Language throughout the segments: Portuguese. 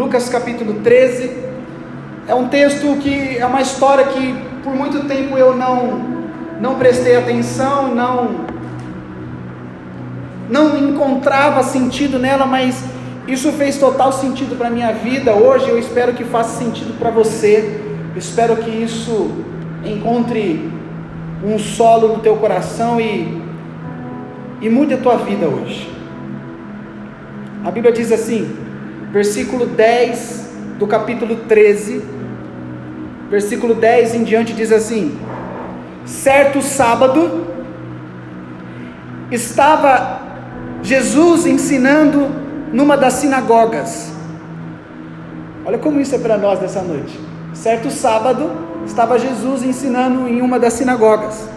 Lucas capítulo 13. É um texto que é uma história que por muito tempo eu não não prestei atenção, não não encontrava sentido nela, mas isso fez total sentido para a minha vida. Hoje eu espero que faça sentido para você. Eu espero que isso encontre um solo no teu coração e, e mude a tua vida hoje. A Bíblia diz assim, versículo 10 do capítulo 13, versículo 10 em diante diz assim: Certo sábado, estava Jesus ensinando numa das sinagogas. Olha como isso é para nós nessa noite. Certo sábado, estava Jesus ensinando em uma das sinagogas.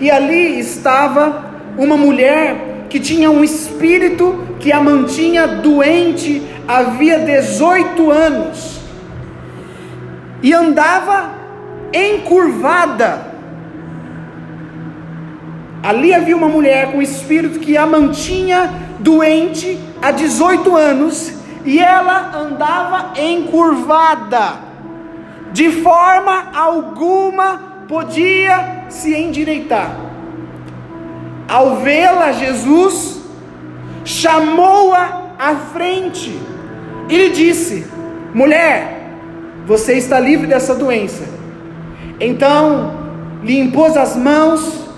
E ali estava uma mulher que tinha um espírito que a mantinha doente havia 18 anos. E andava encurvada. Ali havia uma mulher com espírito que a mantinha doente há 18 anos e ela andava encurvada, de forma alguma podia se endireitar. Ao vê-la, Jesus chamou-a à frente e lhe disse: Mulher, você está livre dessa doença. Então lhe impôs as mãos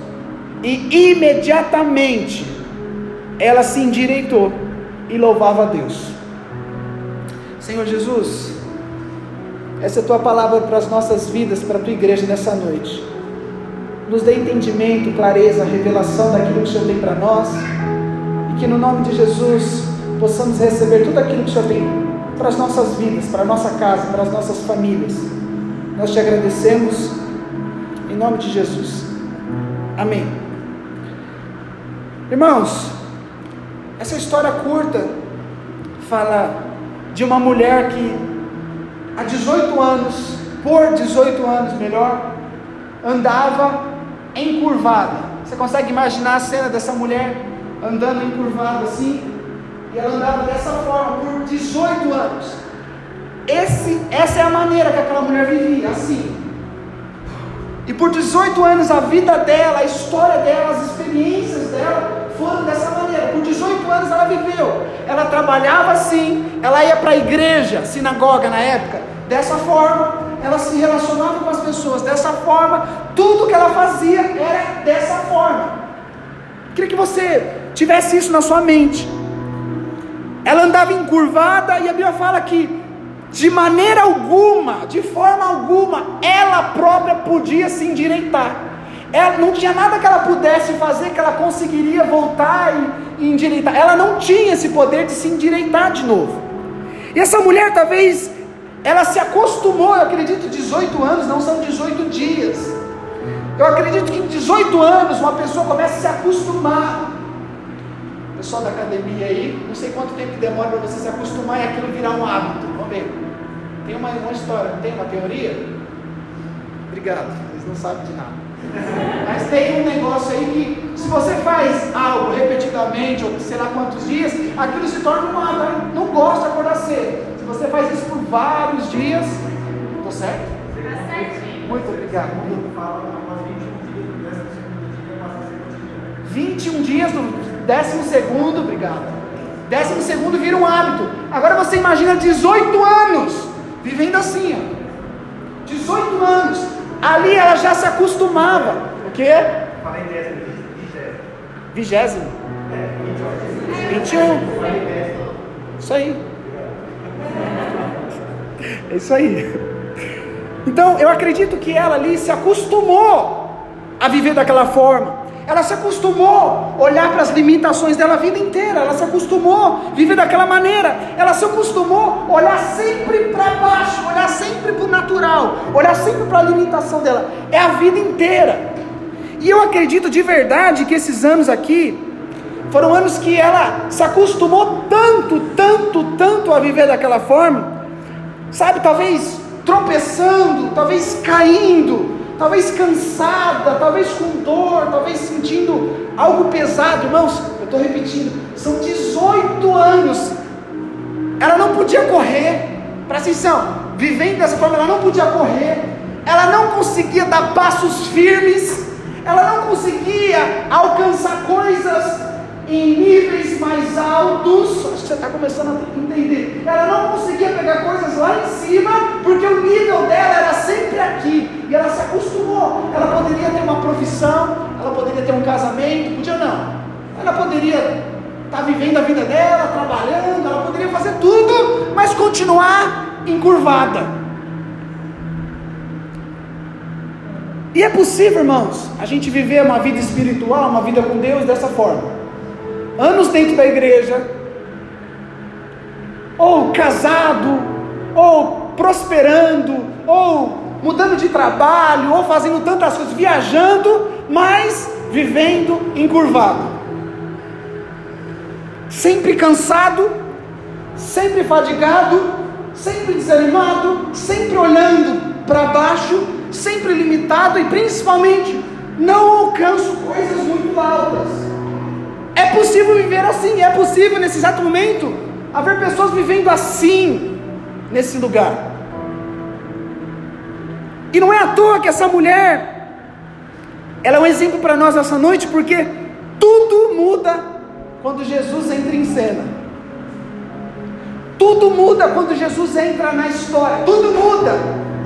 e imediatamente ela se endireitou e louvava a Deus. Senhor Jesus, essa é a tua palavra para as nossas vidas, para a tua igreja nessa noite. Nos dê entendimento, clareza, revelação daquilo que o Senhor tem para nós, e que no nome de Jesus possamos receber tudo aquilo que o Senhor tem para as nossas vidas, para a nossa casa, para as nossas famílias. Nós te agradecemos em nome de Jesus. Amém. Irmãos, essa história curta fala de uma mulher que há 18 anos, por 18 anos melhor, andava encurvada. Você consegue imaginar a cena dessa mulher andando encurvada assim? E ela andava dessa forma por 18 anos. Esse, essa é a maneira que aquela mulher vivia, assim. E por 18 anos a vida dela, a história dela, as experiências dela foram dessa maneira. Por 18 anos ela viveu. Ela trabalhava assim, ela ia para a igreja, sinagoga na época, dessa forma. Ela se relacionava com as pessoas dessa forma. Tudo que ela fazia era dessa forma. Queria que você tivesse isso na sua mente. Ela andava encurvada e a Bíblia fala que de maneira alguma, de forma alguma, ela própria podia se endireitar. Ela não tinha nada que ela pudesse fazer que ela conseguiria voltar e, e endireitar. Ela não tinha esse poder de se endireitar de novo. E essa mulher talvez ela se acostumou, eu acredito, 18 anos não são 18 dias. Eu acredito que em 18 anos uma pessoa começa a se acostumar. O pessoal da academia aí, não sei quanto tempo demora para você se acostumar e aquilo virar um hábito. Vamos ver. Tem uma, uma história, tem uma teoria? Obrigado, eles não sabem de nada. Mas tem um negócio aí que, se você faz algo repetidamente, ou sei lá quantos dias, aquilo se torna um hábito. Não gosta de acordar cedo. Se você faz isso por vários dias, estou certo? Muito obrigado. 21 dias do décimo segundo, obrigado. Décimo segundo vira um hábito. Agora você imagina 18 anos vivendo assim, ó. 18 anos Ali ela já se acostumava. O quê? Falei décimo, vigésimo. Vigésimo. 21. Isso aí. É isso aí. Então, eu acredito que ela ali se acostumou a viver daquela forma. Ela se acostumou a olhar para as limitações dela a vida inteira. Ela se acostumou a viver daquela maneira. Ela se acostumou a olhar sempre para baixo, olhar sempre para o natural, olhar sempre para a limitação dela. É a vida inteira. E eu acredito de verdade que esses anos aqui foram anos que ela se acostumou tanto, tanto, tanto a viver daquela forma. Sabe, talvez tropeçando, talvez caindo, talvez cansada, talvez com dor, talvez sentindo algo pesado, irmãos, eu estou repetindo, são 18 anos. Ela não podia correr, presta atenção, vivendo dessa forma, ela não podia correr, ela não conseguia dar passos firmes, ela não conseguia alcançar coisas em níveis mais altos. Acho que você está começando a entender. Ela não conseguia pegar coisas lá em cima, porque o nível dela era sempre aqui. E ela se acostumou. Ela poderia ter uma profissão, ela poderia ter um casamento, podia não. Ela poderia estar tá vivendo a vida dela, trabalhando, ela poderia fazer tudo, mas continuar encurvada. E é possível, irmãos, a gente viver uma vida espiritual, uma vida com Deus dessa forma. Anos dentro da igreja, ou casado, ou prosperando, ou mudando de trabalho, ou fazendo tantas coisas, viajando, mas vivendo encurvado. Sempre cansado, sempre fadigado, sempre desanimado, sempre olhando para baixo sempre limitado e principalmente não alcanço coisas muito altas. É possível viver assim, é possível nesse exato momento haver pessoas vivendo assim nesse lugar. E não é à toa que essa mulher ela é um exemplo para nós essa noite, porque tudo muda quando Jesus entra em cena. Tudo muda quando Jesus entra na história. Tudo muda.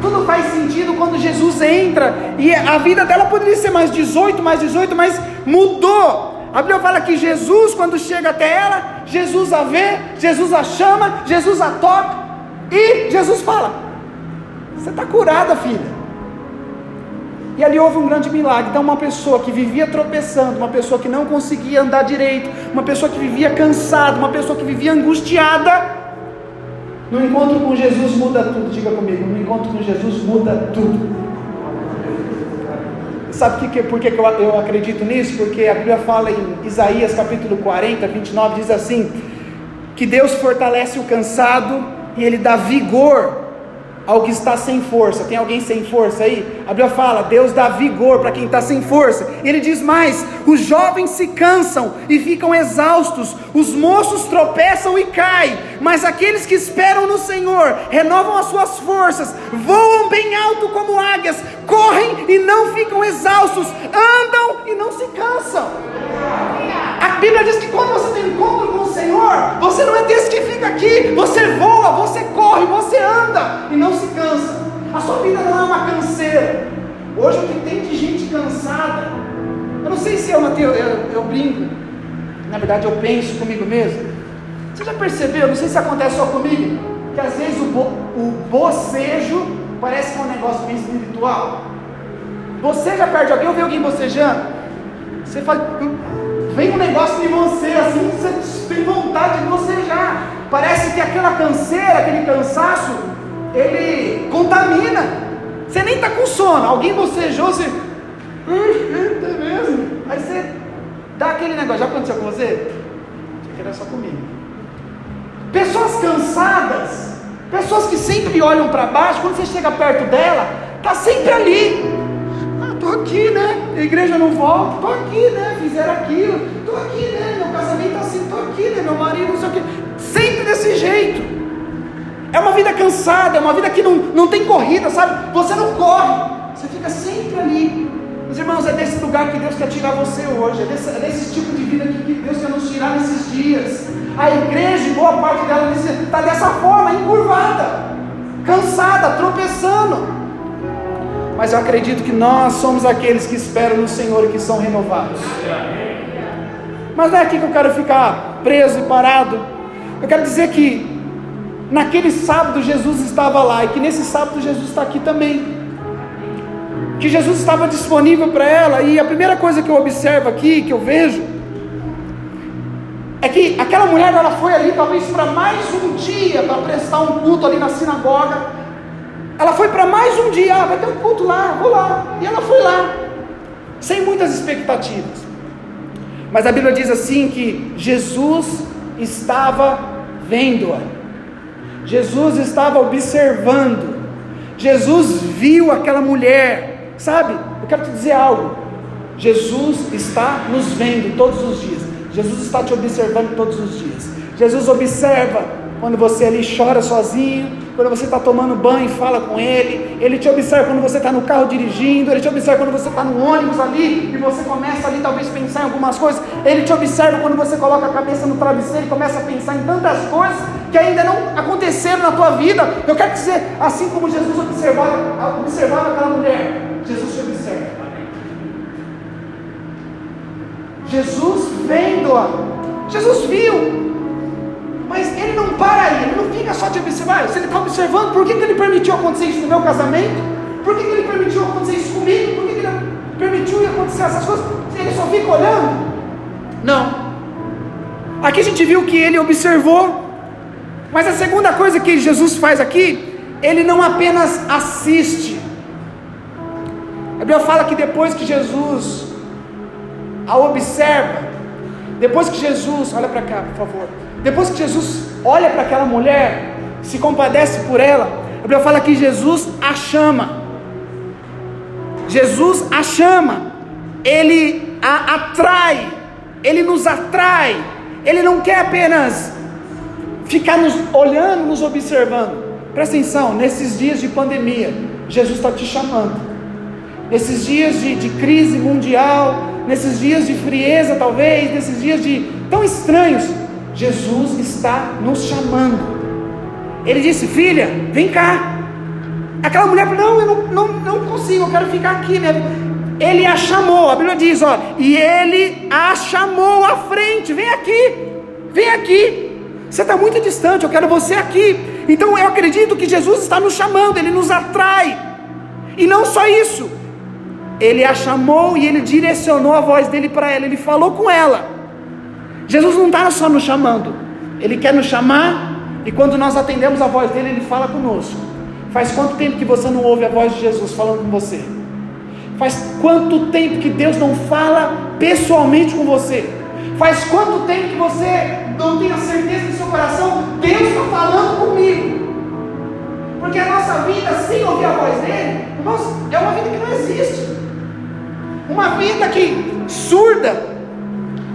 Tudo faz sentido quando Jesus entra. E a vida dela poderia ser mais 18, mais 18, mas mudou. A Bíblia fala que Jesus, quando chega até ela, Jesus a vê, Jesus a chama, Jesus a toca. E Jesus fala: Você está curada, filha. E ali houve um grande milagre. Então, uma pessoa que vivia tropeçando, uma pessoa que não conseguia andar direito, uma pessoa que vivia cansada, uma pessoa que vivia angustiada, no encontro com Jesus muda tudo, diga comigo. No encontro com Jesus muda tudo. Sabe que, por que eu, eu acredito nisso? Porque a Bíblia fala em Isaías capítulo 40, 29, diz assim: que Deus fortalece o cansado e Ele dá vigor ao que está sem força. Tem alguém sem força aí? A Bíblia fala: Deus dá vigor para quem está sem força. E ele diz mais: os jovens se cansam e ficam exaustos, os moços tropeçam e caem, mas aqueles que esperam no Senhor renovam as suas forças, voam bem alto como águias, correm e não ficam exaustos, andam e não se cansam. A Bíblia diz que quando você tem encontro com o Senhor, você não é desse que fica aqui, você voa, Hoje o que tem de gente cansada, eu não sei se é uma teoria, eu, eu brinco, na verdade eu penso comigo mesmo. Você já percebeu, não sei se acontece só comigo, que às vezes o, bo, o bocejo parece que é um negócio bem espiritual. Boceja perto de alguém ou vê alguém bocejando? Você faz. Vem um negócio de você, assim, você tem vontade de bocejar. Parece que aquela canseira, aquele cansaço, ele contamina. Você nem está com sono, alguém bocejou, você. É mesmo? Aí você dá aquele negócio. Já aconteceu com você? Achei que era só comigo. Pessoas cansadas, pessoas que sempre olham para baixo, quando você chega perto dela, está sempre ali. Ah, tô aqui, né? A igreja não volta, tô aqui, né? Fizeram aquilo, tô aqui, né? Meu casamento assim, tô aqui, né? Meu marido, não sei o quê. Sempre desse jeito. É uma vida cansada, é uma vida que não, não tem corrida, sabe? Você não corre, você fica sempre ali. Meus irmãos, é desse lugar que Deus quer tirar você hoje, é desse, é desse tipo de vida que, Deus quer nos tirar nesses dias. A igreja, boa parte dela, está dessa forma, encurvada, cansada, tropeçando. Mas eu acredito que nós somos aqueles que esperam no Senhor e que são renovados. Mas não é aqui que eu quero ficar preso e parado. Eu quero dizer que naquele sábado Jesus estava lá e que nesse sábado Jesus está aqui também. Que Jesus estava disponível para ela, e a primeira coisa que eu observo aqui, que eu vejo, é que aquela mulher ela foi ali talvez para mais um dia para prestar um culto ali na sinagoga. Ela foi para mais um dia, ah, vai ter um culto lá, vou lá. E ela foi lá, sem muitas expectativas. Mas a Bíblia diz assim que Jesus estava vendo-a. Jesus estava observando, Jesus viu aquela mulher, sabe? Eu quero te dizer algo. Jesus está nos vendo todos os dias. Jesus está te observando todos os dias. Jesus observa quando você ali chora sozinho, quando você está tomando banho, fala com Ele, Ele te observa quando você está no carro dirigindo, Ele te observa quando você está no ônibus ali e você começa ali talvez pensar em algumas coisas, Ele te observa quando você coloca a cabeça no travesseiro e começa a pensar em tantas coisas que ainda não aconteceram na tua vida. Eu quero dizer, assim como Jesus observava, observava aquela mulher, Jesus te observa. Jesus vendo-a, Jesus viu, mas ele não para aí, ele não fica só te observar. Se ele está observando, por que, que ele permitiu acontecer isso no meu casamento? Por que, que ele permitiu acontecer isso comigo? Por que, que ele permitiu acontecer essas coisas? Ele só fica olhando? Não. Aqui a gente viu que ele observou, mas a segunda coisa que Jesus faz aqui, ele não apenas assiste. Bíblia fala que depois que Jesus a observa, depois que Jesus, olha para cá, por favor. Depois que Jesus olha para aquela mulher, se compadece por ela, a Bíblia fala que Jesus a chama. Jesus a chama. Ele a atrai. Ele nos atrai. Ele não quer apenas ficar nos olhando, nos observando. Presta atenção, nesses dias de pandemia, Jesus está te chamando. Nesses dias de, de crise mundial, nesses dias de frieza, talvez, nesses dias de tão estranhos, Jesus está nos chamando. Ele disse: Filha, vem cá. Aquela mulher falou: Não, eu não, não, não consigo, eu quero ficar aqui. Né? Ele a chamou, a Bíblia diz: ó, E ele a chamou à frente: Vem aqui, vem aqui. Você está muito distante, eu quero você aqui. Então eu acredito que Jesus está nos chamando, ele nos atrai. E não só isso, ele a chamou e ele direcionou a voz dele para ela, ele falou com ela. Jesus não está só nos chamando, ele quer nos chamar e quando nós atendemos a voz dele, ele fala conosco. Faz quanto tempo que você não ouve a voz de Jesus falando com você? Faz quanto tempo que Deus não fala pessoalmente com você? Faz quanto tempo que você não tem a certeza no seu coração? Deus está falando comigo. Porque a nossa vida sem ouvir a voz dele, é uma vida que não existe. Uma vida que surda,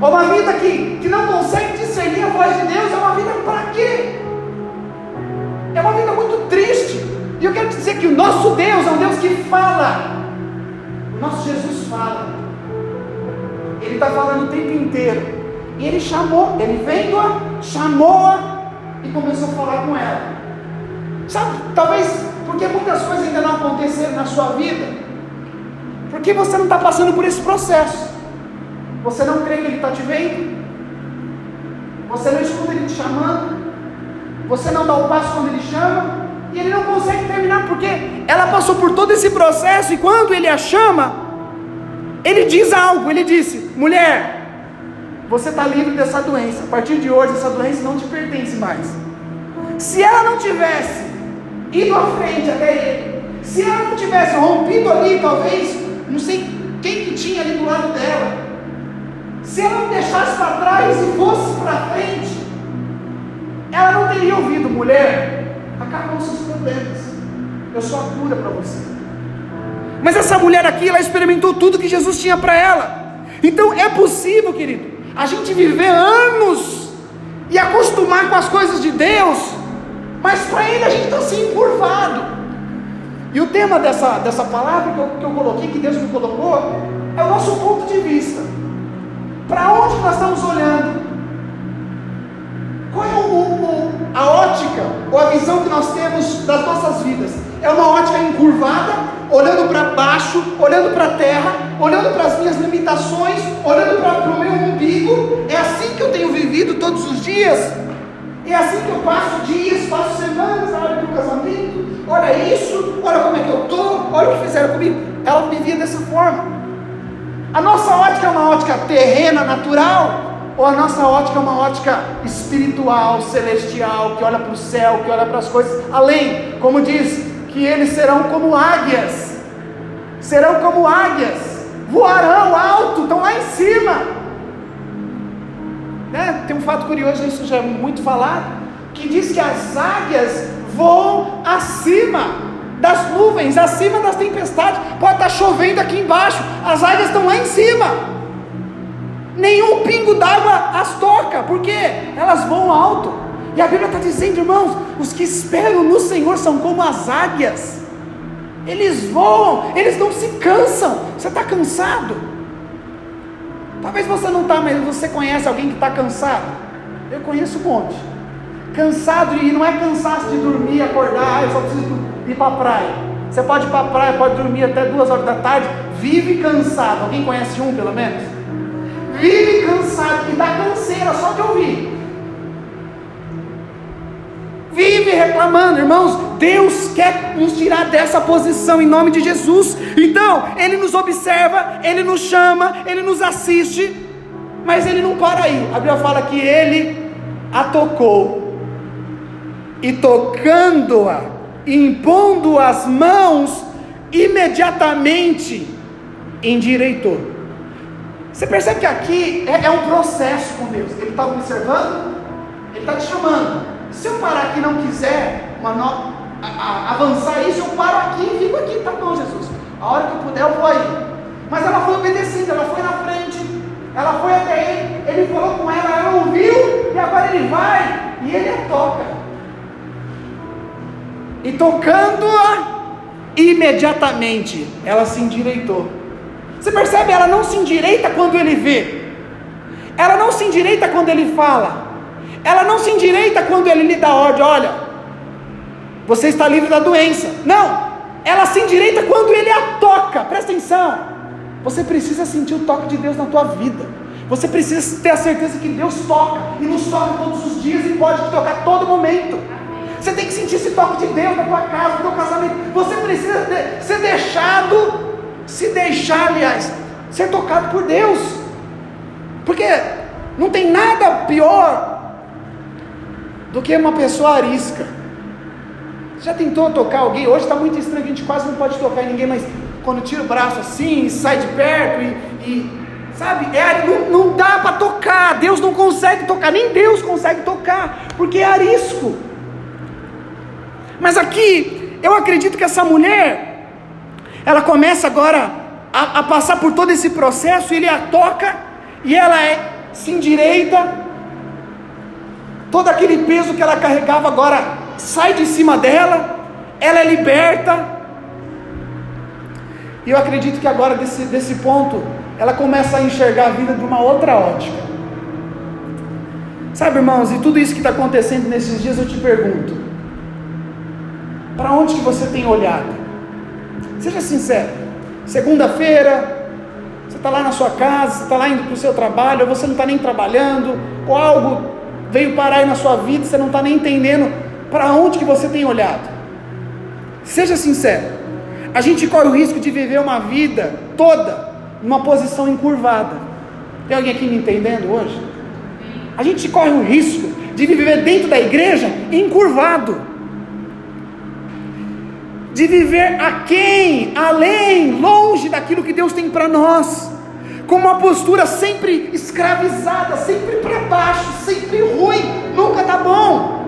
uma vida que, que não consegue discernir a voz de Deus, é uma vida para quê? É uma vida muito triste. E eu quero dizer que o nosso Deus é um Deus que fala. O nosso Jesus fala. Ele está falando o tempo inteiro. E ele chamou, ele vendo-a, chamou-a e começou a falar com ela. Sabe, talvez porque muitas coisas ainda não aconteceram na sua vida. Porque você não está passando por esse processo. Você não crê que Ele está te vendo. Você não escuta Ele te chamando. Você não dá o passo quando Ele chama. E Ele não consegue terminar porque ela passou por todo esse processo. E quando Ele a chama, Ele diz algo. Ele disse: Mulher, você está livre dessa doença. A partir de hoje, essa doença não te pertence mais. Se ela não tivesse ido à frente até ele, se ela não tivesse rompido ali, talvez não sei quem que tinha ali do lado dela. Se ela não deixasse para trás e fosse para frente, ela não teria ouvido, mulher, acabam seus problemas. Eu sou a cura para você. Mas essa mulher aqui, ela experimentou tudo que Jesus tinha para ela. Então é possível, querido, a gente viver anos e acostumar com as coisas de Deus, mas para ele a gente está assim encurvado. E o tema dessa, dessa palavra que eu, que eu coloquei, que Deus me colocou, é o nosso ponto de vista. Para onde nós estamos olhando? Qual é o, o, a ótica ou a visão que nós temos das nossas vidas? É uma ótica encurvada, olhando para baixo, olhando para a terra, olhando para as minhas limitações, olhando para o meu umbigo. É assim que eu tenho vivido todos os dias. É assim que eu passo dias, passo semanas na hora do casamento, olha isso, olha como é que eu estou, olha o que fizeram comigo. Ela vivia dessa forma. A nossa ótica é uma ótica terrena, natural, ou a nossa ótica é uma ótica espiritual, celestial, que olha para o céu, que olha para as coisas além, como diz, que eles serão como águias, serão como águias, voarão alto, estão lá em cima. Né? Tem um fato curioso, isso já é muito falado, que diz que as águias voam acima das nuvens, acima das tempestades. Pode estar chovendo aqui embaixo, as águias estão lá em cima. Nenhum pingo d'água as toca, porque elas voam alto. E a Bíblia está dizendo, irmãos, os que esperam no Senhor são como as águias. Eles voam, eles não se cansam. Você está cansado? Talvez você não está, mas você conhece alguém que está cansado? Eu conheço um monte. Cansado, e não é cansaço de dormir, acordar, ah, eu só preciso ir para a praia. Você pode ir para a praia, pode dormir até duas horas da tarde, vive cansado. Alguém conhece um pelo menos? Vive cansado, e dá canseira só de ouvir vive reclamando, irmãos. Deus quer nos tirar dessa posição em nome de Jesus. Então, Ele nos observa, Ele nos chama, Ele nos assiste, mas Ele não para aí. A Bíblia fala que Ele a tocou, e tocando-a, impondo as mãos, imediatamente endireitou. Você percebe que aqui é, é um processo com Deus. Ele está observando, Ele está te chamando. Se eu parar aqui e não quiser uma no... a, a, avançar isso, eu paro aqui e fico aqui. Tá bom, Jesus. A hora que eu puder, eu vou aí. Mas ela foi obedecendo, ela foi na frente, ela foi até ele, ele falou com ela, ela ouviu, e agora ele vai e ele a toca. E tocando-a, imediatamente ela se endireitou. Você percebe? Ela não se endireita quando ele vê, ela não se endireita quando ele fala, ela não se endireita quando ele lhe dá ordem, olha, você está livre da doença. Não, ela se endireita quando ele a toca. Presta atenção. Você precisa sentir o toque de Deus na tua vida. Você precisa ter a certeza que Deus toca e nos toca todos os dias e pode te tocar todo momento. Toque de Deus na tua casa, no teu casamento. Você precisa de, ser deixado, se deixar, aliás, ser tocado por Deus. Porque não tem nada pior do que uma pessoa arisca. Já tentou tocar alguém? Hoje está muito estranho, a gente quase não pode tocar ninguém, mas quando tira o braço assim, sai de perto e, e sabe, é, não, não dá para tocar, Deus não consegue tocar, nem Deus consegue tocar, porque é arisco. Mas aqui, eu acredito que essa mulher, ela começa agora a, a passar por todo esse processo, ele a toca, e ela é, se endireita, todo aquele peso que ela carregava agora sai de cima dela, ela é liberta. E eu acredito que agora, desse, desse ponto, ela começa a enxergar a vida de uma outra ótica. Sabe, irmãos, e tudo isso que está acontecendo nesses dias, eu te pergunto: para onde que você tem olhado? Seja sincero. Segunda-feira, você está lá na sua casa, você está lá indo para o seu trabalho, ou você não está nem trabalhando, ou algo veio parar aí na sua vida, você não está nem entendendo para onde que você tem olhado. Seja sincero. A gente corre o risco de viver uma vida toda numa posição encurvada. Tem alguém aqui me entendendo hoje? A gente corre o risco de viver dentro da igreja encurvado. De viver aquém, além, longe daquilo que Deus tem para nós com uma postura sempre escravizada, sempre para baixo, sempre ruim, nunca está bom.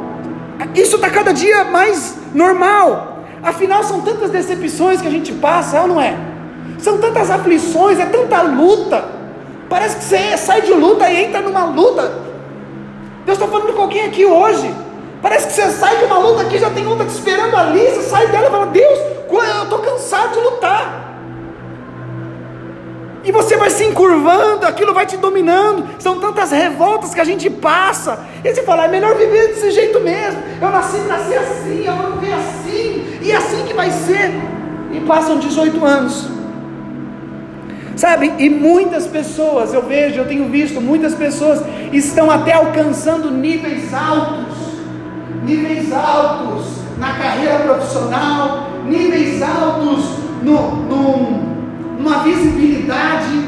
Isso está cada dia mais normal. Afinal, são tantas decepções que a gente passa, é ou não é? São tantas aflições, é tanta luta. Parece que você sai de luta e entra numa luta. Deus está falando com alguém aqui hoje. Parece que você sai de uma luta aqui, já tem outra te esperando ali. Você sai dela e fala: Deus, eu estou cansado de lutar. E você vai se encurvando, aquilo vai te dominando. São tantas revoltas que a gente passa. E você fala, é melhor viver desse jeito mesmo. Eu nasci para ser assim, eu vou viver assim. E é assim que vai ser. E passam 18 anos. Sabe? E muitas pessoas, eu vejo, eu tenho visto, muitas pessoas estão até alcançando níveis altos. Níveis altos na carreira profissional, níveis altos no, no numa visibilidade,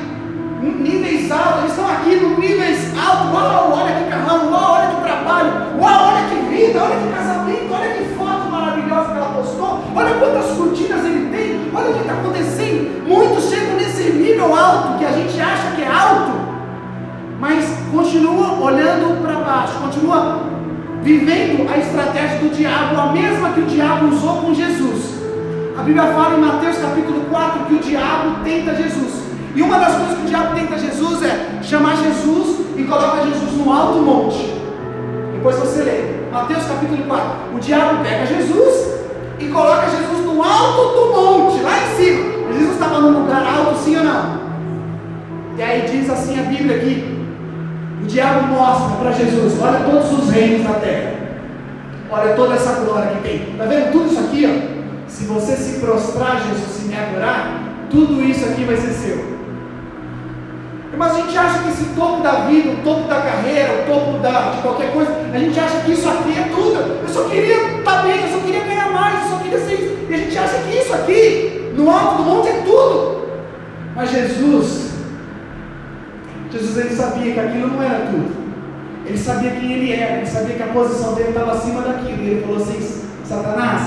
níveis altos, eles estão aqui no níveis altos, uau, olha que carrão, uau, olha que trabalho, uau, olha que vida, olha que casamento, olha que foto maravilhosa que ela postou, olha quantas curtidas ele tem, olha o que está acontecendo. Muitos chegam nesse nível alto que a gente acha que é alto, mas continua olhando para baixo, continua vivendo a estratégia do diabo, a mesma que o diabo usou com Jesus. A Bíblia fala em Mateus capítulo 4 que o diabo tenta Jesus. E uma das coisas que o diabo tenta Jesus é chamar Jesus e coloca Jesus no alto monte. Depois você lê. Mateus capítulo 4. O diabo pega Jesus e coloca Jesus no alto do monte, lá em cima. Jesus estava num lugar alto, sim ou não? E aí diz assim a Bíblia aqui: o diabo mostra para Jesus: olha todos os reinos da terra, olha toda essa glória que tem. Está vendo tudo isso aqui? Ó? Se você se prostrar, Jesus, se me adorar, tudo isso aqui vai ser seu. Mas a gente acha que esse topo da vida, o topo da carreira, o topo da, de qualquer coisa, a gente acha que isso aqui é tudo. Eu só queria estar bem, eu só queria ganhar mais, eu só queria ser isso. E a gente acha que isso aqui, no alto do monte, é tudo. Mas Jesus, Jesus ele sabia que aquilo não era tudo. Ele sabia quem ele era, ele sabia que a posição dele estava acima daquilo. E ele falou assim: Satanás,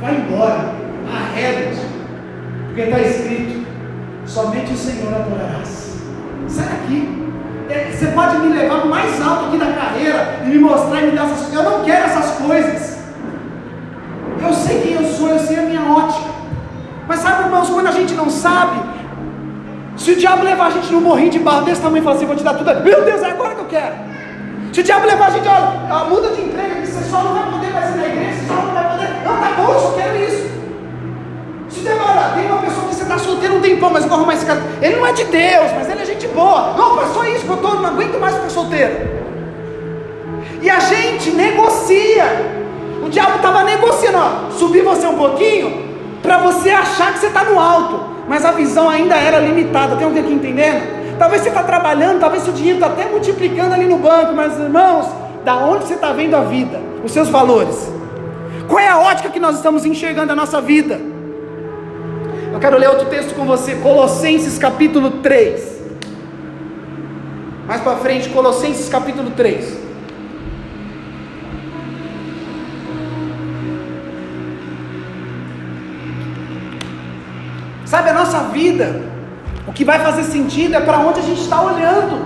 vai embora, arreda-te, porque está escrito: somente o Senhor adorarás. Sai daqui. É, você pode me levar mais alto aqui na carreira e me mostrar e me dar essas coisas. Eu não quero essas coisas. Eu sei quem eu sou, eu sei a minha ótica. Mas sabe, irmãos, quando a gente não sabe, se o diabo levar a gente num morrinho de barro desse tamanho e falar assim, vou te dar tudo, meu Deus, é agora que eu quero. Se o diabo levar a gente, olha, muda de emprego, você só não vai poder mais ir na igreja, você só não vai poder. Não, tá bom, eu só quero isso. Se demora, tem uma pessoa que você está solteiro um tempão, mas eu vou arrumar esse cara. Ele não é de Deus, mas ele é gente boa. Não, só isso, eu tô, não aguento mais ficar solteiro. E a gente negocia. O diabo estava negociando, ó, subir você um pouquinho, para você achar que você está no alto, mas a visão ainda era limitada. Tem alguém aqui entendendo? Talvez você está trabalhando, talvez seu dinheiro está até multiplicando ali no banco, mas irmãos, da onde você está vendo a vida, os seus valores? Qual é a ótica que nós estamos enxergando a nossa vida? Eu quero ler outro texto com você, Colossenses capítulo 3. Mais para frente, Colossenses capítulo 3. Sabe, a nossa vida, o que vai fazer sentido é para onde a gente está olhando.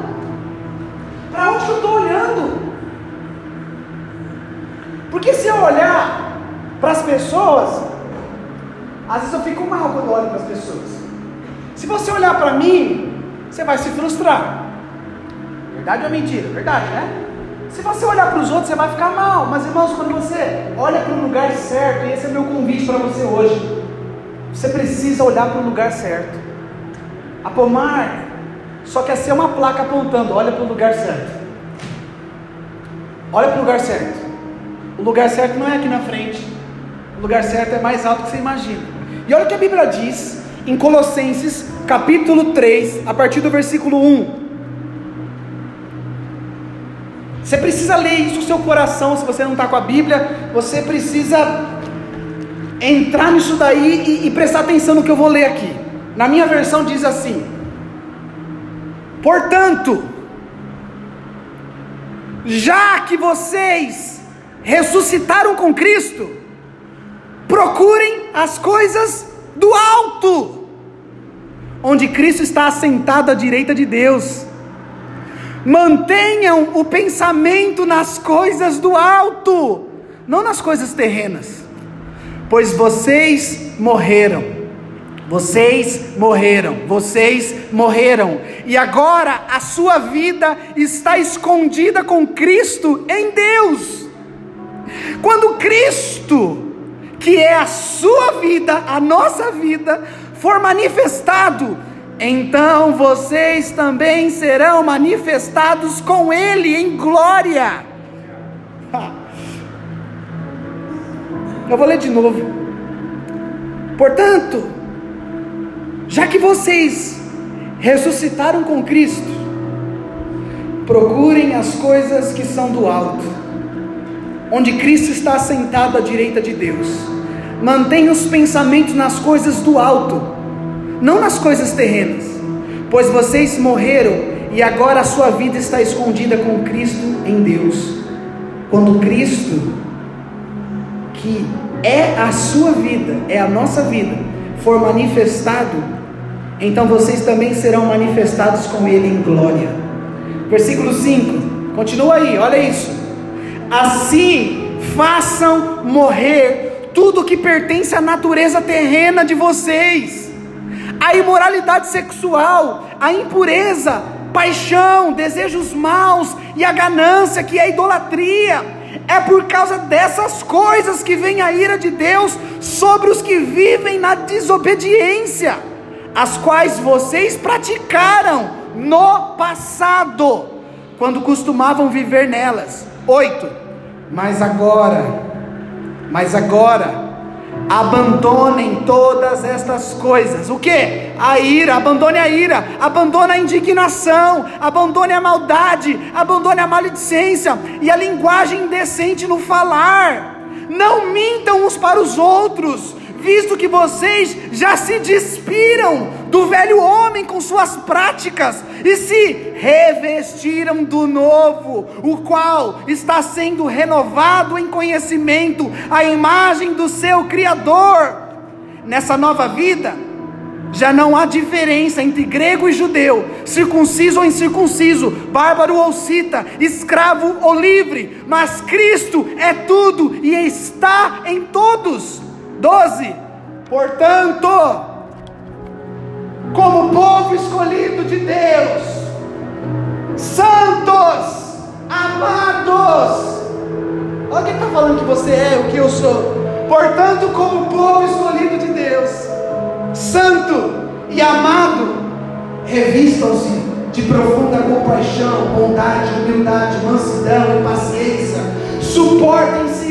Para onde eu estou olhando? Porque se eu olhar para as pessoas, às vezes eu fico mal quando olho para as pessoas. Se você olhar para mim, você vai se frustrar. Verdade ou mentira? Verdade, né? Se você olhar para os outros, você vai ficar mal. Mas irmãos, quando você olha para o lugar certo, e esse é meu convite para você hoje, você precisa olhar para o lugar certo. A pomar só quer ser uma placa apontando, olha para o lugar certo. Olha para o lugar certo. O lugar certo não é aqui na frente. O lugar certo é mais alto que você imagina. E olha o que a Bíblia diz em Colossenses, capítulo 3, a partir do versículo 1. Você precisa ler isso no seu coração, se você não está com a Bíblia, você precisa entrar nisso daí e, e prestar atenção no que eu vou ler aqui. Na minha versão diz assim: Portanto, já que vocês ressuscitaram com Cristo, procurem as coisas do alto, onde Cristo está assentado à direita de Deus. Mantenham o pensamento nas coisas do alto, não nas coisas terrenas pois vocês morreram. Vocês morreram, vocês morreram, e agora a sua vida está escondida com Cristo em Deus. Quando Cristo, que é a sua vida, a nossa vida, for manifestado, então vocês também serão manifestados com Ele em glória. Eu vou ler de novo. Portanto, já que vocês ressuscitaram com Cristo, procurem as coisas que são do alto, onde Cristo está sentado à direita de Deus. Mantenha os pensamentos nas coisas do alto, não nas coisas terrenas, pois vocês morreram e agora a sua vida está escondida com Cristo em Deus. Quando Cristo, que é a sua vida, é a nossa vida, for manifestado, então vocês também serão manifestados com Ele em glória. Versículo 5, continua aí, olha isso. Assim façam morrer tudo que pertence à natureza terrena de vocês, a imoralidade sexual, a impureza, paixão, desejos maus e a ganância, que é a idolatria É por causa dessas coisas que vem a ira de Deus sobre os que vivem na desobediência, as quais vocês praticaram no passado, quando costumavam viver nelas. 8. Mas agora, mas agora, Abandonem todas estas coisas. O que? A ira, abandone a ira, abandone a indignação, abandone a maldade, abandone a maledicência e a linguagem indecente no falar. Não mintam uns para os outros, visto que vocês já se despiram do velho homem com suas práticas e se revestiram do novo, o qual está sendo renovado em conhecimento, a imagem do seu Criador. Nessa nova vida, já não há diferença entre grego e judeu, circunciso ou incircunciso, bárbaro ou cita, escravo ou livre, mas Cristo é tudo e está em todos. 12. Portanto, como povo escolhido de Deus, santos, amados, olha quem está falando que você é, o que eu sou. Portanto, como povo escolhido de Deus, santo e amado, revistam-se de profunda compaixão, bondade, humildade, mansidão e paciência.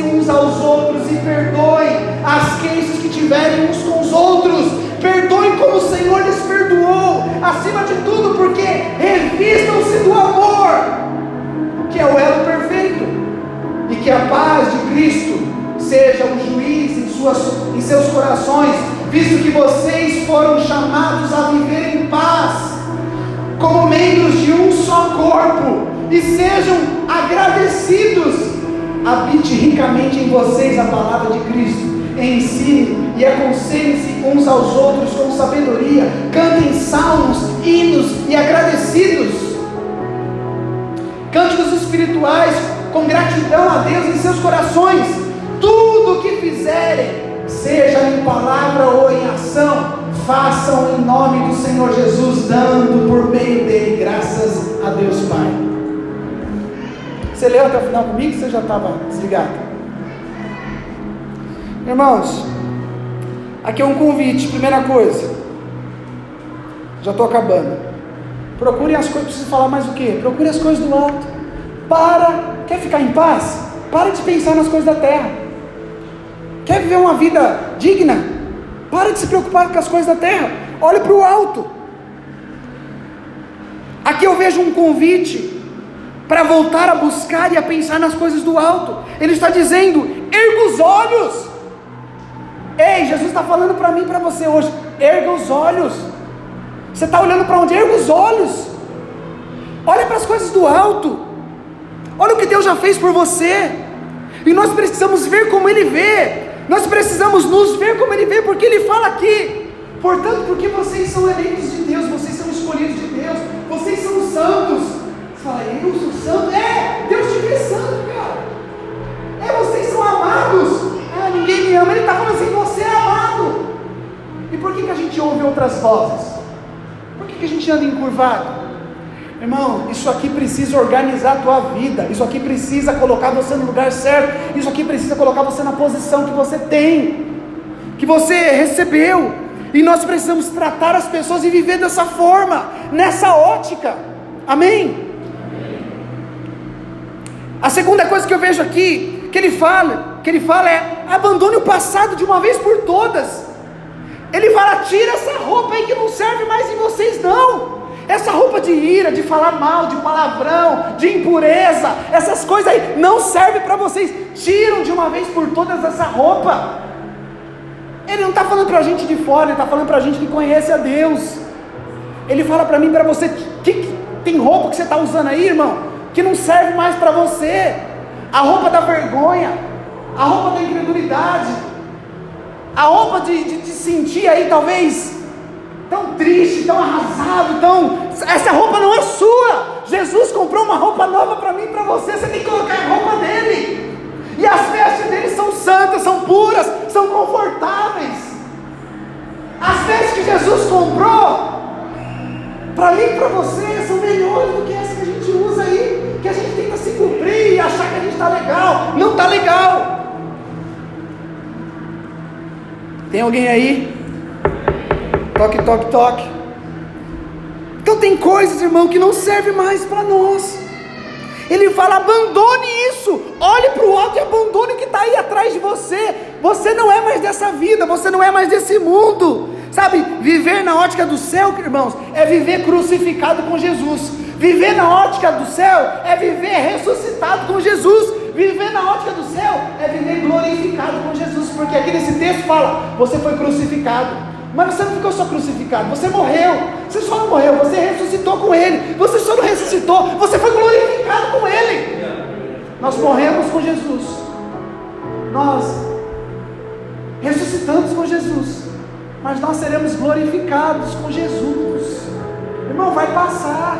Uns aos outros e perdoem as queixas que tiverem uns com os outros. Perdoem como o Senhor lhes perdoou. Acima de tudo, porque revistam-se do amor, que é o elo perfeito, e que a paz de Cristo seja o juiz em, suas, em seus corações, visto que vocês foram chamados a viver em paz, como membros de um só corpo, e sejam agradecidos. Habite ricamente em vocês a palavra de Cristo. Ensine e aconselhem-se uns aos outros com sabedoria. Cantem salmos, hinos e agradecidos. Cânticos espirituais com gratidão a Deus em seus corações. Tudo o que fizerem, seja em palavra ou em ação, façam em nome do Senhor Jesus, dando por meio dele graças a Deus Pai. Você leu até o final comigo? Você já estava desligado? Irmãos, aqui é um convite. Primeira coisa, já estou acabando. Procurem as coisas. Preciso falar mais o quê? Procure as coisas do alto. Para. Quer ficar em paz? Para de pensar nas coisas da terra. Quer viver uma vida digna? Para de se preocupar com as coisas da terra. Olhe para o alto. Aqui eu vejo um convite para voltar a buscar e a pensar nas coisas do alto. Ele está dizendo: erga os olhos. Ei, Jesus está falando para mim e para você hoje: erga os olhos. Você está olhando para onde? Erga os olhos. Olha para as coisas do alto. Olha o que Deus já fez por você. E nós precisamos ver como Ele vê. Nós precisamos nos ver como Ele vê, porque Ele fala aqui. Portanto, porque vocês são eleitos de Deus, vocês são escolhidos de Deus, vocês são santos. Fala, eu sou santo? É, Deus te vê santo, cara. É, vocês são amados. Ah, ninguém me ama. Ele está falando assim, você é amado. E por que, que a gente ouve outras vozes? Por que, que a gente anda encurvado? Irmão, isso aqui precisa organizar a tua vida. Isso aqui precisa colocar você no lugar certo. Isso aqui precisa colocar você na posição que você tem, que você recebeu. E nós precisamos tratar as pessoas e viver dessa forma, nessa ótica. Amém? A segunda coisa que eu vejo aqui, que ele fala, que ele fala é: abandone o passado de uma vez por todas. Ele fala: tira essa roupa aí que não serve mais em vocês, não. Essa roupa de ira, de falar mal, de palavrão, de impureza, essas coisas aí não servem para vocês. Tiram de uma vez por todas essa roupa. Ele não está falando para a gente de fora, ele está falando para a gente que conhece a Deus. Ele fala para mim, para você, que, que tem roupa que você está usando aí, irmão? Que não serve mais para você. A roupa da vergonha, a roupa da incredulidade, a roupa de, de, de sentir aí talvez tão triste, tão arrasado, tão. Essa roupa não é sua. Jesus comprou uma roupa nova para mim e para você. Você tem que colocar a roupa dele. E as vestes dele são santas, são puras, são confortáveis. As vestes que Jesus comprou para mim e para você são melhores do que essa que a gente usa aí, que a gente tenta se cumprir e achar que a gente está legal. Não está legal. Tem alguém aí? Toque, toque, toque. Então tem coisas, irmão, que não servem mais para nós. Ele fala: abandone isso, olhe para o alto e abandone o que está aí atrás de você. Você não é mais dessa vida, você não é mais desse mundo. Sabe, viver na ótica do céu, irmãos, é viver crucificado com Jesus. Viver na ótica do céu é viver ressuscitado com Jesus. Viver na ótica do céu é viver glorificado com Jesus, porque aqui nesse texto fala: você foi crucificado. Mas você não ficou só crucificado, você morreu. Você só não morreu, você ressuscitou com Ele. Você só não ressuscitou, você foi glorificado com Ele. Nós morremos com Jesus. Nós ressuscitamos com Jesus. Mas nós seremos glorificados com Jesus. Irmão, vai passar.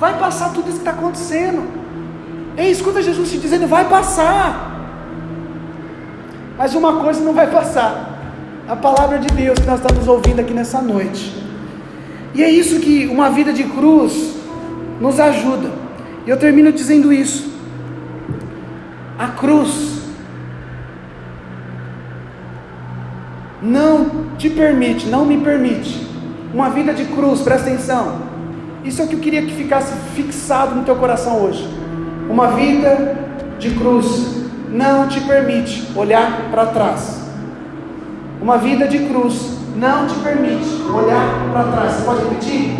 Vai passar tudo isso que está acontecendo. Ei, escuta Jesus te dizendo: vai passar. Mas uma coisa não vai passar a palavra de Deus que nós estamos ouvindo aqui nessa noite. E é isso que uma vida de cruz nos ajuda. E eu termino dizendo isso. A cruz não te permite, não me permite uma vida de cruz, presta atenção. Isso é o que eu queria que ficasse fixado no teu coração hoje. Uma vida de cruz não te permite olhar para trás. Uma vida de cruz não te permite olhar para trás. Você pode repetir?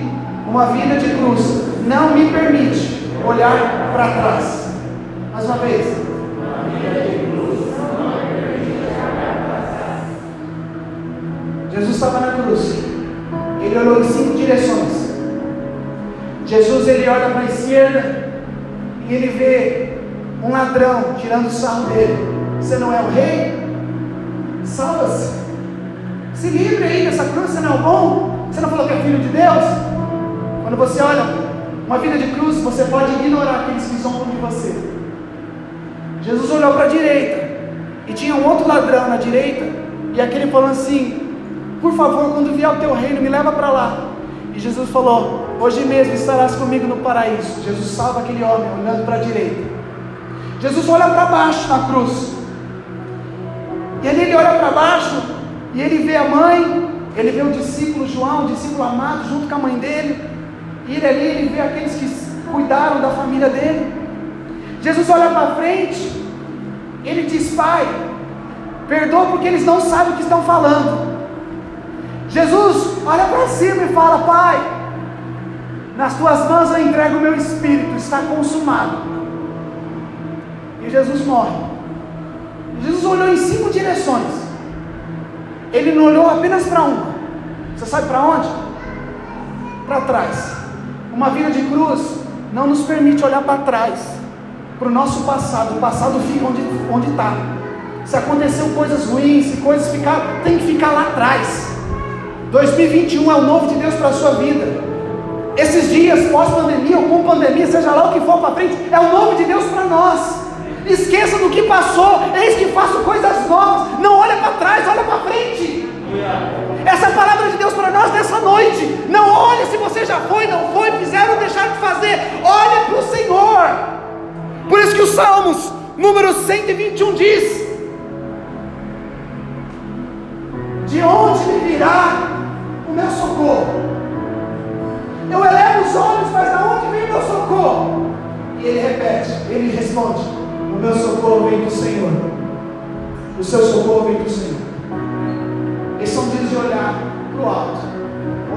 Uma vida de cruz não me permite olhar para trás. Mais uma vez. Uma vida de cruz Jesus estava na cruz. Ele olhou em cinco direções. Jesus ele olha para a esquerda e ele vê um ladrão tirando o sarro dele. Você não é o rei? Salva-se. Se livre aí dessa cruz, você não é o bom? Você não falou que é filho de Deus? Quando você olha uma vida de cruz, você pode ignorar aqueles que zombam de você. Jesus olhou para a direita e tinha um outro ladrão na direita, e aquele falou assim: Por favor, quando vier o teu reino, me leva para lá. E Jesus falou: Hoje mesmo estarás comigo no paraíso. Jesus salva aquele homem olhando para a direita. Jesus olha para baixo na cruz. E ali ele olha para baixo e ele vê a mãe, ele vê o discípulo João, o discípulo amado, junto com a mãe dele. E ele ali, ele vê aqueles que cuidaram da família dele. Jesus olha para frente, ele diz: Pai, perdoa porque eles não sabem o que estão falando. Jesus olha para cima e fala: Pai, nas tuas mãos eu entrego o meu espírito, está consumado. E Jesus morre. Jesus olhou em cinco direções. Ele não olhou apenas para uma. Você sabe para onde? Para trás. Uma vida de cruz não nos permite olhar para trás, para o nosso passado. O passado fica onde está. Se aconteceu coisas ruins, se coisas ficaram, tem que ficar lá atrás. 2021 é o novo de Deus para a sua vida. Esses dias pós-pandemia ou com pandemia, seja lá o que for para frente, é o novo de Deus para nós. Esqueça do que passou, eis que faço coisas novas. Não olha para trás, olha para frente. Essa palavra de Deus para nós nessa noite. Não olhe se você já foi, não foi, fizeram ou deixaram de fazer. Olhe para o Senhor. Por isso que o Salmos, número 121, diz: De onde me virá o meu socorro? Eu elevo os olhos, mas de onde vem o meu socorro? E ele repete, ele responde: meu socorro vem do Senhor. O seu socorro vem do Senhor. Esses são dias de olhar para o alto,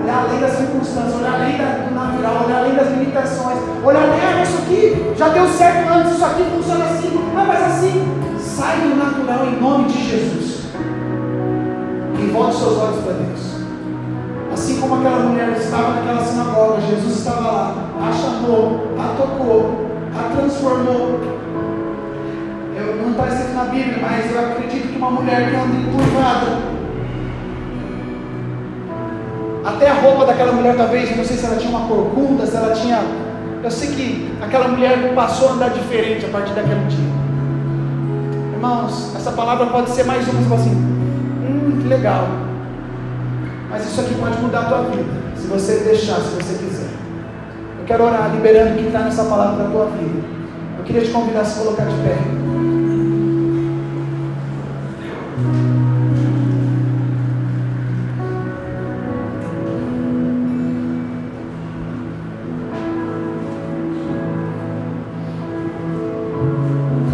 olhar além das circunstâncias, olhar além do natural, olhar além das limitações, olhar além, ah, isso aqui já deu certo antes, isso aqui funciona assim, ah, mas assim, sai do natural em nome de Jesus. E volte seus olhos para Deus. Assim como aquela mulher estava naquela sinagoga, Jesus estava lá, a chamou, a tocou, a transformou, não está escrito na Bíblia, mas eu acredito que uma mulher que anda encurvada, até a roupa daquela mulher, talvez, eu não sei se ela tinha uma corcunda, se ela tinha. Eu sei que aquela mulher passou a andar diferente a partir daquele dia. Irmãos, essa palavra pode ser mais uma, assim, hum, que legal. Mas isso aqui pode mudar a tua vida, se você deixar, se você quiser. Eu quero orar, liberando o que está nessa palavra para a tua vida queria te convidar a se colocar de pé.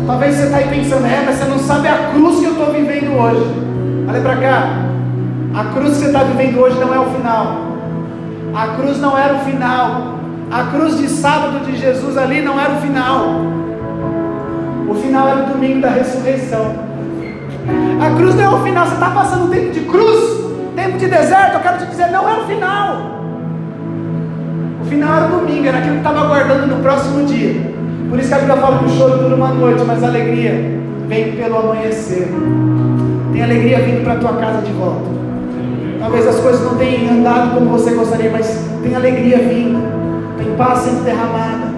Talvez você está aí pensando, é, mas você não sabe a cruz que eu estou vivendo hoje. Olha para cá. A cruz que você está vivendo hoje não é o final. A cruz não era o final. A cruz de sábado de Jesus ali não era o final. O final era o domingo da ressurreição. A cruz não é o final. Você está passando tempo de cruz, tempo de deserto. Eu quero te dizer, não era o final. O final era o domingo, era aquilo que estava aguardando no próximo dia. Por isso que a Bíblia fala que o choro dura uma noite, mas a alegria vem pelo amanhecer. Tem alegria vindo para a tua casa de volta. Talvez as coisas não tenham andado como você gostaria, mas tem alegria vindo, tem paz sendo derramada,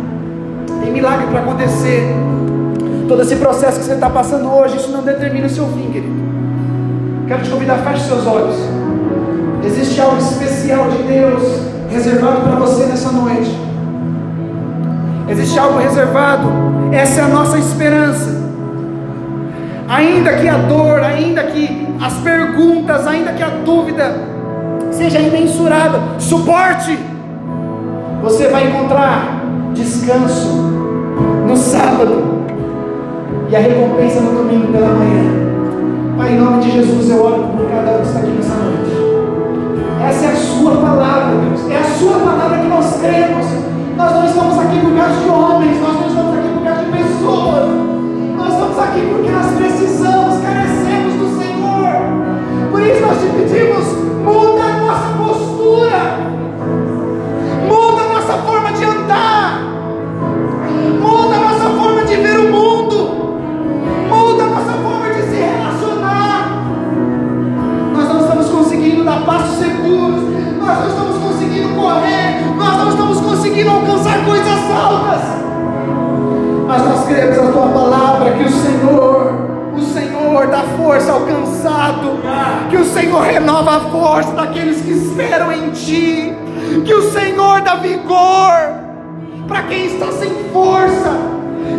tem milagre para acontecer. Todo esse processo que você está passando hoje, isso não determina o seu fim, querido. Quero te convidar, feche seus olhos. Existe algo especial de Deus reservado para você nessa noite. Existe algo reservado. Essa é a nossa esperança. Ainda que a dor, ainda que as perguntas, ainda que a dúvida seja imensurável, suporte. Você vai encontrar descanso no sábado e a recompensa no domingo pela manhã. Pai, em nome de Jesus, eu oro por cada um que está aqui nessa noite. Essa é a Sua palavra, Deus. É a Sua palavra que nós cremos. Nós não estamos aqui por causa de homens, nós não estamos aqui por causa de pessoas. Nós estamos aqui porque nós precisamos. Isso nós te pedimos, muda a nossa postura, muda a nossa forma de andar, muda a nossa forma de ver o mundo, muda a nossa forma de se relacionar. Nós não estamos conseguindo dar passos seguros, nós não estamos conseguindo correr, nós não estamos conseguindo alcançar coisas altas. Mas nós queremos a tua palavra que o Senhor, força ao cansado, que o Senhor renova a força daqueles que esperam em ti, que o Senhor dá vigor para quem está sem força,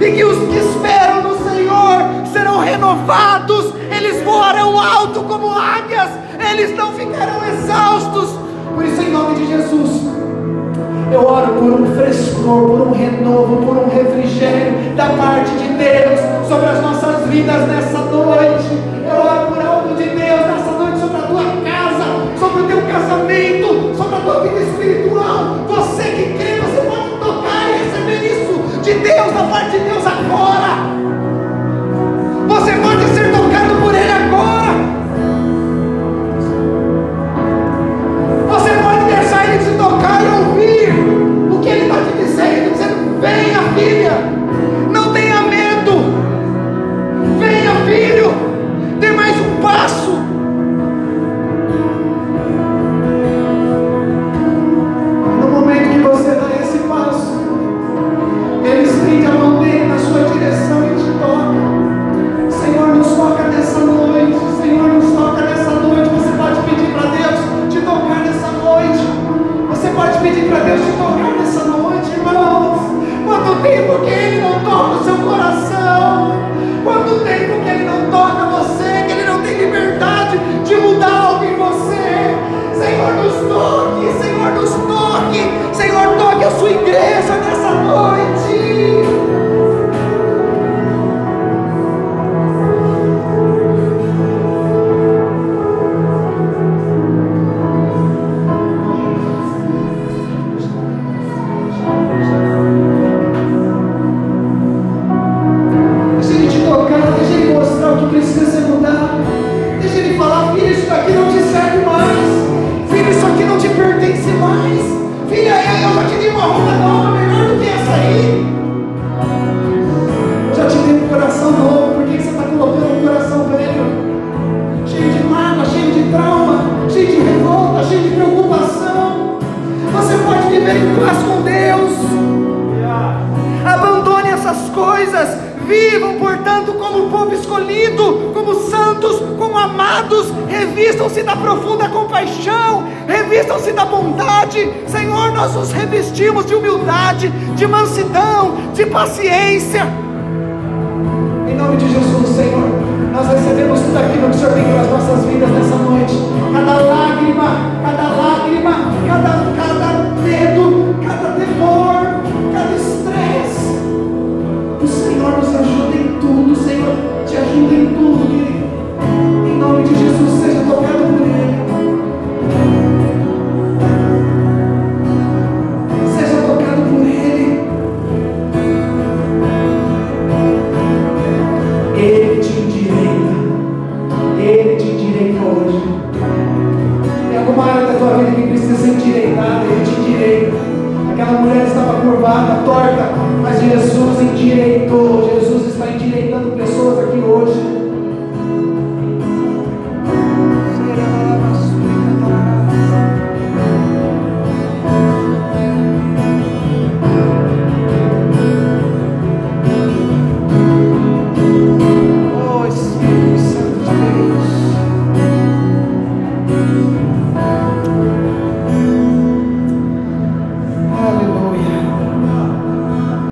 e que os que esperam no Senhor serão renovados, eles voarão alto como águias, eles não ficarão exaustos. Por isso, em nome de Jesus, eu oro por um frescor, por um renovo, por um refrigério da parte de Deus sobre as nossas vidas nessa noite. Eu oro por algo de Deus nessa noite sobre a tua casa, sobre o teu casamento, sobre a tua vida espiritual. Você que crê, você pode tocar e receber isso de Deus, da parte de Deus agora. Você pode ser tocado por Ele agora. Você pode deixar Ele te tocar e ouvir o que Ele está te dizendo, dizendo: venha, filha, pode pedir para Deus te tocar nessa noite, irmãos. Quanto tempo que Ele não toca o seu coração? Quanto tempo que Ele não toca você? Que Ele não tem liberdade de mudar algo em você? Senhor, nos toque, Senhor, nos toque. Senhor, toque a sua igreja Vivam, portanto, como povo escolhido, como santos, como amados. Revistam-se da profunda compaixão, revistam-se da bondade. Senhor, nós nos revestimos de humildade, de mansidão, de paciência. nome de Jesus, Senhor, nós recebemos tudo aquilo que o Senhor tem para as nossas vidas nessa noite. Cada lágrima, cada lágrima, te ajuda em tudo, querido. Em nome de Jesus, seja tocado por Ele. Seja tocado por Ele. Ele te endireita. Ele te endireita hoje. Tem alguma área da tua vida que precisa ser endireitada, Ele te endireita. Aquela mulher estava curvada, torta, mas Jesus endireita